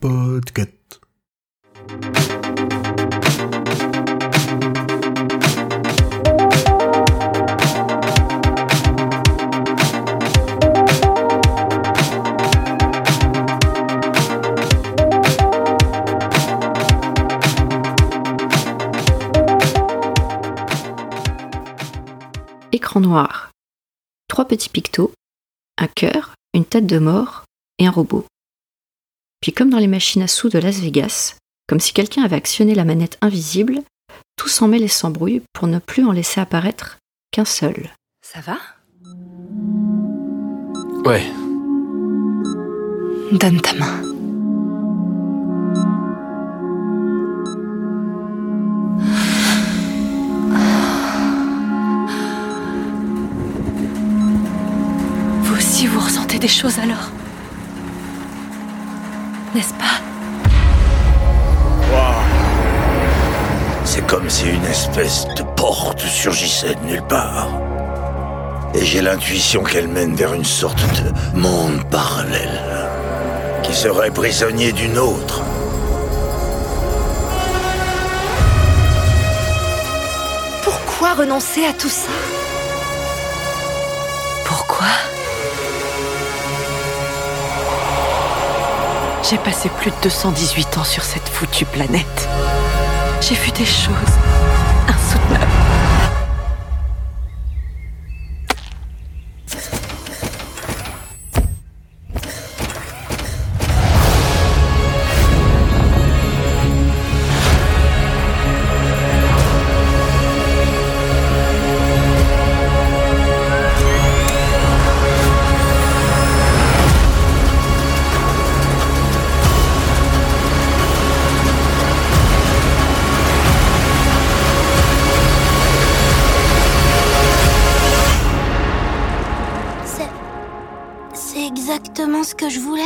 Podcast. Écran noir. Trois petits pictos, un cœur, une tête de mort et un robot. Puis comme dans les machines à sous de Las Vegas, comme si quelqu'un avait actionné la manette invisible, tout s'en mêle et s'embrouille pour ne plus en laisser apparaître qu'un seul. Ça va? Ouais, Donne ta main. Vous aussi, vous ressentez des choses alors? N'est-ce pas? C'est comme si une espèce de porte surgissait de nulle part. Et j'ai l'intuition qu'elle mène vers une sorte de monde parallèle, qui serait prisonnier d'une autre. Pourquoi renoncer à tout ça? J'ai passé plus de 218 ans sur cette foutue planète. J'ai vu des choses insoutenables. Que je voulais.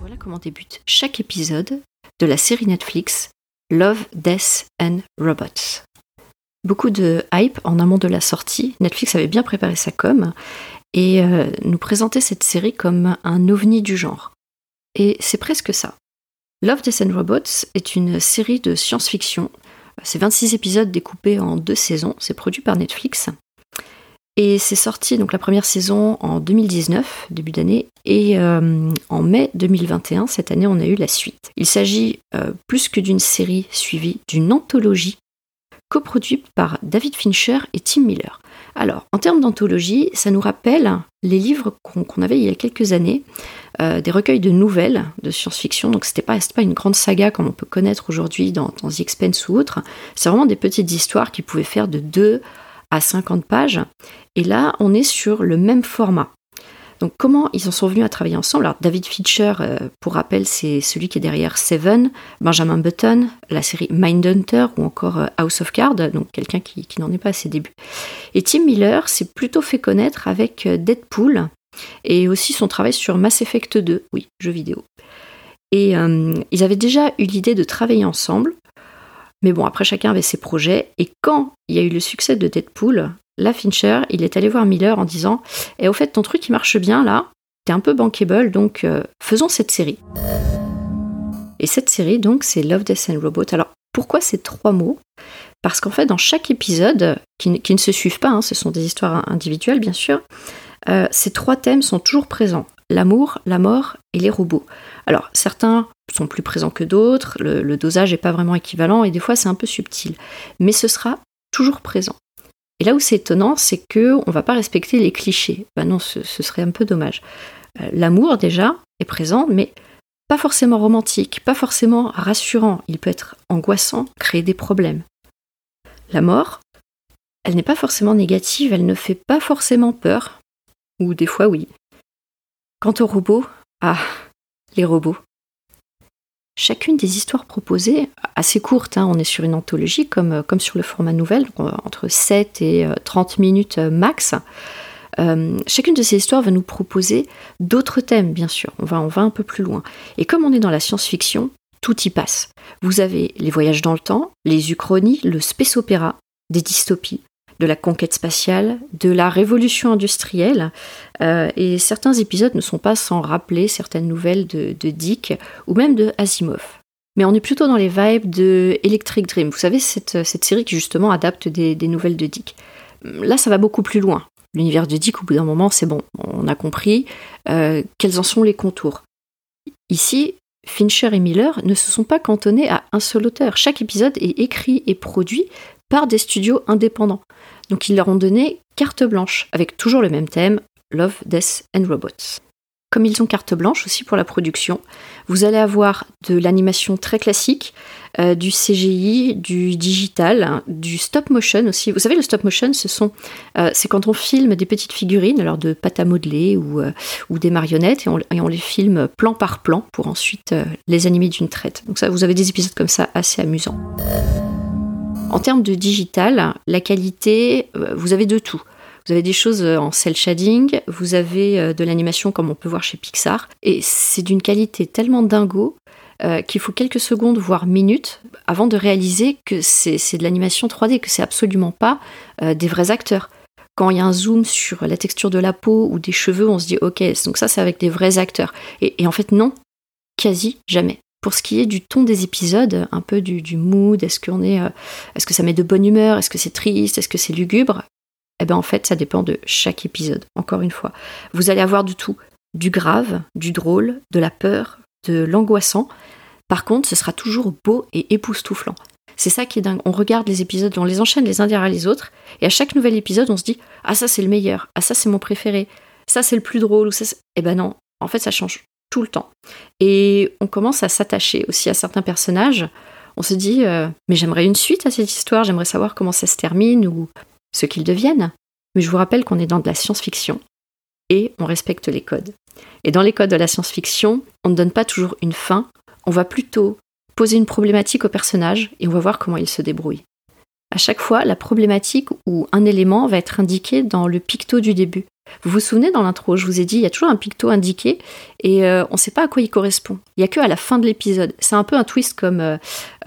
Voilà comment débute chaque épisode de la série Netflix Love, Death and Robots. Beaucoup de hype en amont de la sortie. Netflix avait bien préparé sa com et euh, nous présentait cette série comme un ovni du genre. Et c'est presque ça. Love, Death and Robots est une série de science-fiction. C'est 26 épisodes découpés en deux saisons. C'est produit par Netflix. Et c'est sorti donc la première saison en 2019, début d'année, et euh, en mai 2021, cette année, on a eu la suite. Il s'agit euh, plus que d'une série suivie d'une anthologie coproduite par David Fincher et Tim Miller. Alors, en termes d'anthologie, ça nous rappelle les livres qu'on avait il y a quelques années, euh, des recueils de nouvelles de science-fiction. Donc, c'était pas, pas une grande saga comme on peut connaître aujourd'hui dans, dans The Expanse ou autre. C'est vraiment des petites histoires qui pouvaient faire de 2 à 50 pages. Et là, on est sur le même format. Donc comment ils en sont venus à travailler ensemble? Alors David Fincher, euh, pour rappel, c'est celui qui est derrière Seven, Benjamin Button, la série Mindhunter ou encore euh, House of Cards, donc quelqu'un qui, n'en est pas à ses débuts. Et Tim Miller s'est plutôt fait connaître avec euh, Deadpool et aussi son travail sur Mass Effect 2, oui, jeu vidéo. Et ils avaient déjà eu l'idée de travailler ensemble, mais bon, après chacun avait ses projets. Et quand il y a eu le succès de Deadpool, là, Fincher, il est allé voir Miller en disant Et au fait, ton truc, il marche bien là, t'es un peu bankable, donc euh, faisons cette série. Et cette série, donc, c'est Love, Death and Robot. Alors, pourquoi ces trois mots? Parce qu'en fait, dans chaque épisode, qui, ne- se suivent pas, hein, ce sont des histoires individuelles, bien sûr, euh, ces trois thèmes sont toujours présents l'amour, la mort et les robots. Alors, certains sont plus présents que d'autres, le dosage n'est pas vraiment équivalent et des fois c'est un peu subtil, mais ce sera toujours présent. Et là où c'est étonnant, c'est que on va pas respecter les clichés. Ben non, ce, serait un peu dommage. Euh, L'amour déjà est présent, mais pas forcément romantique, pas forcément rassurant. Il peut être angoissant, créer des problèmes. La mort, elle n'est pas forcément négative, elle ne fait pas forcément peur, ou des fois oui. Quant aux robots, ah, les robots. Chacune des histoires proposées, assez courtes, hein, on est sur une anthologie comme, comme sur le format nouvelle, euh, entre 7 et euh, 30 minutes euh, max. Euh, chacune de ces histoires va nous proposer d'autres thèmes, bien sûr. On va, on va un peu plus loin. Et comme on est dans la science-fiction, tout y passe. Vous avez les voyages dans le temps, les uchronies, le space opéra, des dystopies, de la conquête spatiale, de la révolution industrielle. Euh, et certains épisodes ne sont pas sans rappeler certaines nouvelles de, Dick ou même de Asimov. Mais on est plutôt dans les vibes de Electric Dream. Vous savez, cette, série qui justement adapte des, nouvelles de Dick. Là, ça va beaucoup plus loin. L'univers de Dick, au bout d'un moment, c'est bon, on a compris euh, quels en sont les contours. Ici, Fincher et Miller ne se sont pas cantonnés à un seul auteur. Chaque épisode est écrit et produit par des studios indépendants. Donc ils leur ont donné carte blanche, avec toujours le même thème, Love, Death and Robots. Comme ils ont carte blanche aussi pour la production, vous allez avoir de l'animation très classique, euh, du CGI, du digital, du stop motion aussi. Vous savez, le stop motion, ce sont, euh, c'est quand on filme des petites figurines, alors de pâte à modeler ou, euh, ou des marionnettes, et on, et on, les filme plan par plan pour ensuite les animer d'une traite. Donc ça, vous avez des épisodes comme ça assez amusants. En termes de digital, la qualité, vous avez de tout. Vous avez des choses euh, en cel shading, vous avez euh, de l'animation comme on peut voir chez Pixar, et c'est d'une qualité tellement dingo euh, qu'il faut quelques secondes, voire minutes, avant de réaliser que c'est de l'animation 3D, que c'est absolument pas des vrais acteurs. Quand il y a un zoom sur la texture de la peau ou des cheveux, on se dit ok, donc ça c'est avec des vrais acteurs. Et, en fait non, quasi jamais. Pour ce qui est du ton des épisodes, un peu du, mood, est-ce est, est-ce que ça met de bonne humeur, est-ce que c'est triste, est-ce que c'est lugubre, eh bien en fait, ça dépend de chaque épisode, encore une fois. Vous allez avoir du tout, du grave, du drôle, de la peur, de l'angoissant. Par contre, ce sera toujours beau et époustouflant. C'est ça qui est dingue. On regarde les épisodes, on les enchaîne les uns derrière les autres, et à chaque nouvel épisode, on se dit Ah, ça c'est le meilleur, ah, ça c'est mon préféré, ça c'est le plus drôle, ou ça Eh ben non, en fait, ça change le temps. Et on commence à s'attacher aussi à certains personnages. On se dit euh, Mais j'aimerais une suite à cette histoire, j'aimerais savoir comment ça se termine, ou ce qu'ils deviennent. Mais je vous rappelle qu'on est dans de la science-fiction et on respecte les codes. Et dans les codes de la science-fiction, on ne donne pas toujours une fin, on va plutôt poser une problématique au personnage et on va voir comment il se débrouille. À chaque fois, la problématique ou un élément va être indiqué dans le picto du début. Vous vous souvenez dans l'intro, je vous ai dit, il y a toujours un picto indiqué et euh, on ne sait pas à quoi il correspond. Il n'y a que à la fin de l'épisode. C'est un peu un twist comme euh,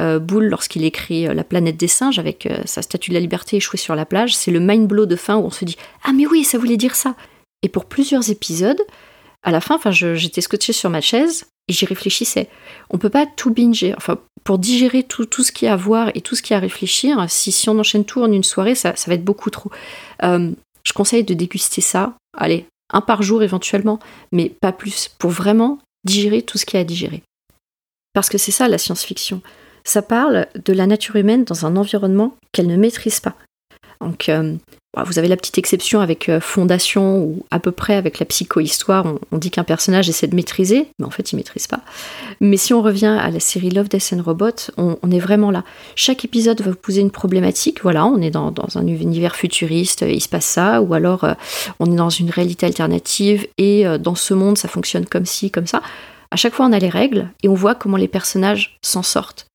euh, lorsqu'il écrit La planète des singes avec sa statue de la liberté échouée sur la plage. C'est le mind blow de fin où on se dit Ah, mais oui, ça voulait dire ça. Et pour plusieurs épisodes, à la fin, j'étais scotché sur ma chaise et j'y réfléchissais. On peut pas tout binger. Enfin, pour digérer tout, ce qu'il y a à voir et tout ce qu'il y a à réfléchir, si, on enchaîne tout en une soirée, ça va être beaucoup trop. Je conseille de déguster ça, allez, un par jour éventuellement, mais pas plus, pour vraiment digérer tout ce qu'il y a à digérer. Parce que c'est ça la science-fiction. Ça parle de la nature humaine dans un environnement qu'elle ne maîtrise pas. Donc, euh, vous avez la petite exception avec euh, Fondation, ou à peu près avec la psychohistoire, on, on dit qu'un personnage essaie de maîtriser, mais en fait il maîtrise pas. Mais si on revient à la série Love, Death and Robot, on, est vraiment là. Chaque épisode va vous poser une problématique, voilà, on est dans, un univers futuriste, il se passe ça, ou alors euh, on est dans une réalité alternative, et dans ce monde ça fonctionne comme ci, comme ça. À chaque fois on a les règles, et on voit comment les personnages s'en sortent.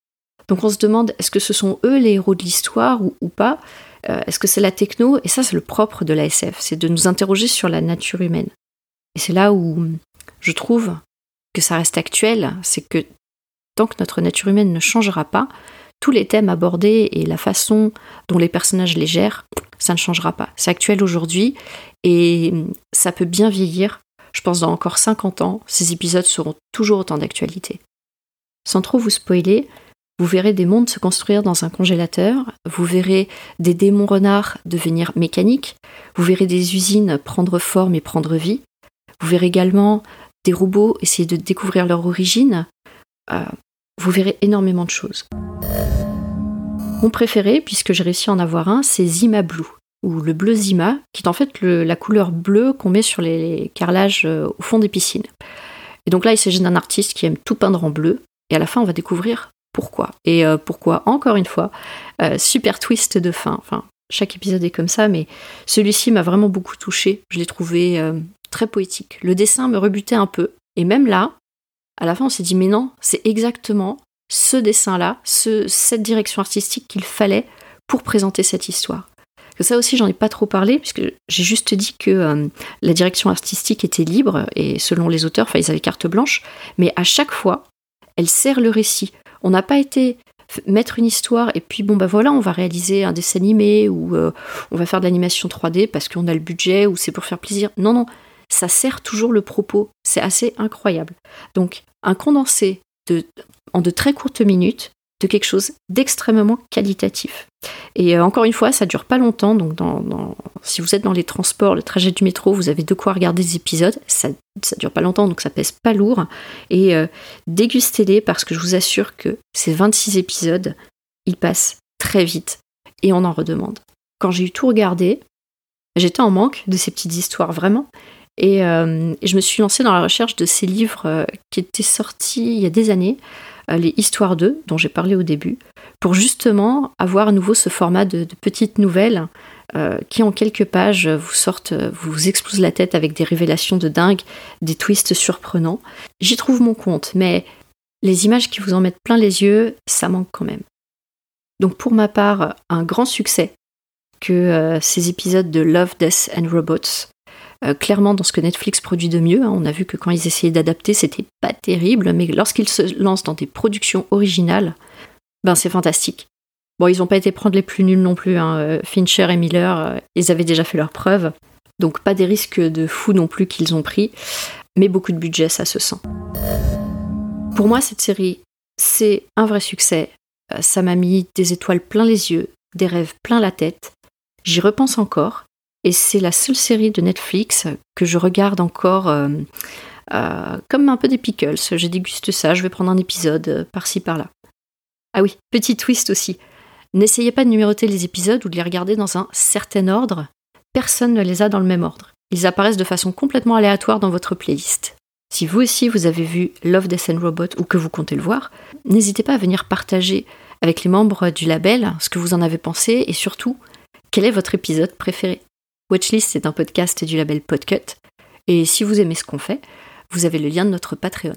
Donc on se demande, est-ce que ce sont eux les héros de l'histoire ou pas? euh, est-ce que c'est la techno? Et ça, c'est le propre de la SF, c'est de nous interroger sur la nature humaine. Et c'est là où je trouve que ça reste actuel, c'est que tant que notre nature humaine ne changera pas, tous les thèmes abordés et la façon dont les personnages les gèrent, ça ne changera pas. C'est actuel aujourd'hui et ça peut bien vieillir. Je pense dans encore 50 ans, ces épisodes seront toujours autant d'actualité. Sans trop vous spoiler, vous verrez des mondes se construire dans un congélateur, vous verrez des démons renards devenir mécaniques, vous verrez des usines prendre forme et prendre vie, vous verrez également des robots essayer de découvrir leur origine, euh, vous verrez énormément de choses. Mon préféré, puisque j'ai réussi à en avoir un, c'est Zima Blue, ou le bleu Zima, qui est en fait la couleur bleue qu'on met sur les carrelages euh, au fond des piscines. Et donc là, il s'agit d'un artiste qui aime tout peindre en bleu, et à la fin, on va découvrir pourquoi. Et euh, pourquoi, encore une fois, euh, super twist de fin. Enfin, chaque épisode est comme ça, mais celui-ci m'a vraiment beaucoup touché. Je l'ai trouvé euh, très poétique. Le dessin me rebutait un peu. Et même là, à la fin, on s'est dit, mais non, c'est exactement ce dessin-là, ce, cette direction artistique qu'il fallait pour présenter cette histoire. Ça aussi, j'en ai pas trop parlé, puisque j'ai juste dit que la direction artistique était libre, et selon les auteurs, enfin, ils avaient carte blanche, mais à chaque fois, elle sert le récit. On n'a pas été mettre une histoire et puis bon bah voilà, on va réaliser un dessin animé ou euh, on va faire de l'animation 3D parce qu'on a le budget ou c'est pour faire plaisir. Non non, ça sert toujours le propos. C'est assez incroyable. Donc un condensé de, en de très courtes minutes de quelque chose d'extrêmement qualitatif. Et euh, encore une fois, ça dure pas longtemps, donc dans, si vous êtes dans les transports, le trajet du métro, vous avez de quoi regarder des épisodes, ça, ça dure pas longtemps, donc ça pèse pas lourd. Et euh, dégustez-les parce que je vous assure que ces 26 épisodes, ils passent très vite et on en redemande. Quand j'ai eu tout regardé, j'étais en manque de ces petites histoires vraiment. Et, euh, et, je me suis lancée dans la recherche de ces livres qui étaient sortis il y a des années. Euh, les Histoires 2, dont j'ai parlé au début, pour justement avoir à nouveau ce format de, petites nouvelles euh, qui en quelques pages vous sortent, vous explosent la tête avec des révélations de dingue, des twists surprenants. J'y trouve mon compte, mais les images qui vous en mettent plein les yeux, ça manque quand même. Donc pour ma part, un grand succès que euh, ces épisodes de Love, Death and Robots euh, clairement dans ce que Netflix produit de mieux. Hein. On a vu que quand ils essayaient d'adapter, c'était pas terrible, mais lorsqu'ils se lancent dans des productions originales, ben c'est fantastique. Bon, ils n'ont pas été prendre les plus nuls non plus. Hein. Euh, Fincher et Miller, euh, ils avaient déjà fait leurs preuves. Donc pas des risques de fou non plus qu'ils ont pris, mais beaucoup de budget, ça se sent. Pour moi, cette série, c'est un vrai succès. Ça m'a mis des étoiles plein les yeux, des rêves plein la tête. J'y repense encore. Et c'est la seule série de Netflix que je regarde encore euh, euh, comme un peu des pickles. Je déguste ça, je vais prendre un épisode euh, par-ci par-là. Ah oui, petit twist aussi. N'essayez pas de numéroter les épisodes ou de les regarder dans un certain ordre. Personne ne les a dans le même ordre. Ils apparaissent de façon complètement aléatoire dans votre playlist. Si vous aussi vous avez vu Love, Death and Robot ou que vous comptez le voir, n'hésitez pas à venir partager avec les membres du label ce que vous en avez pensé et surtout quel est votre épisode préféré? Watchlist, c'est un podcast du label Podcut. Et si vous aimez ce qu'on fait, vous avez le lien de notre Patreon.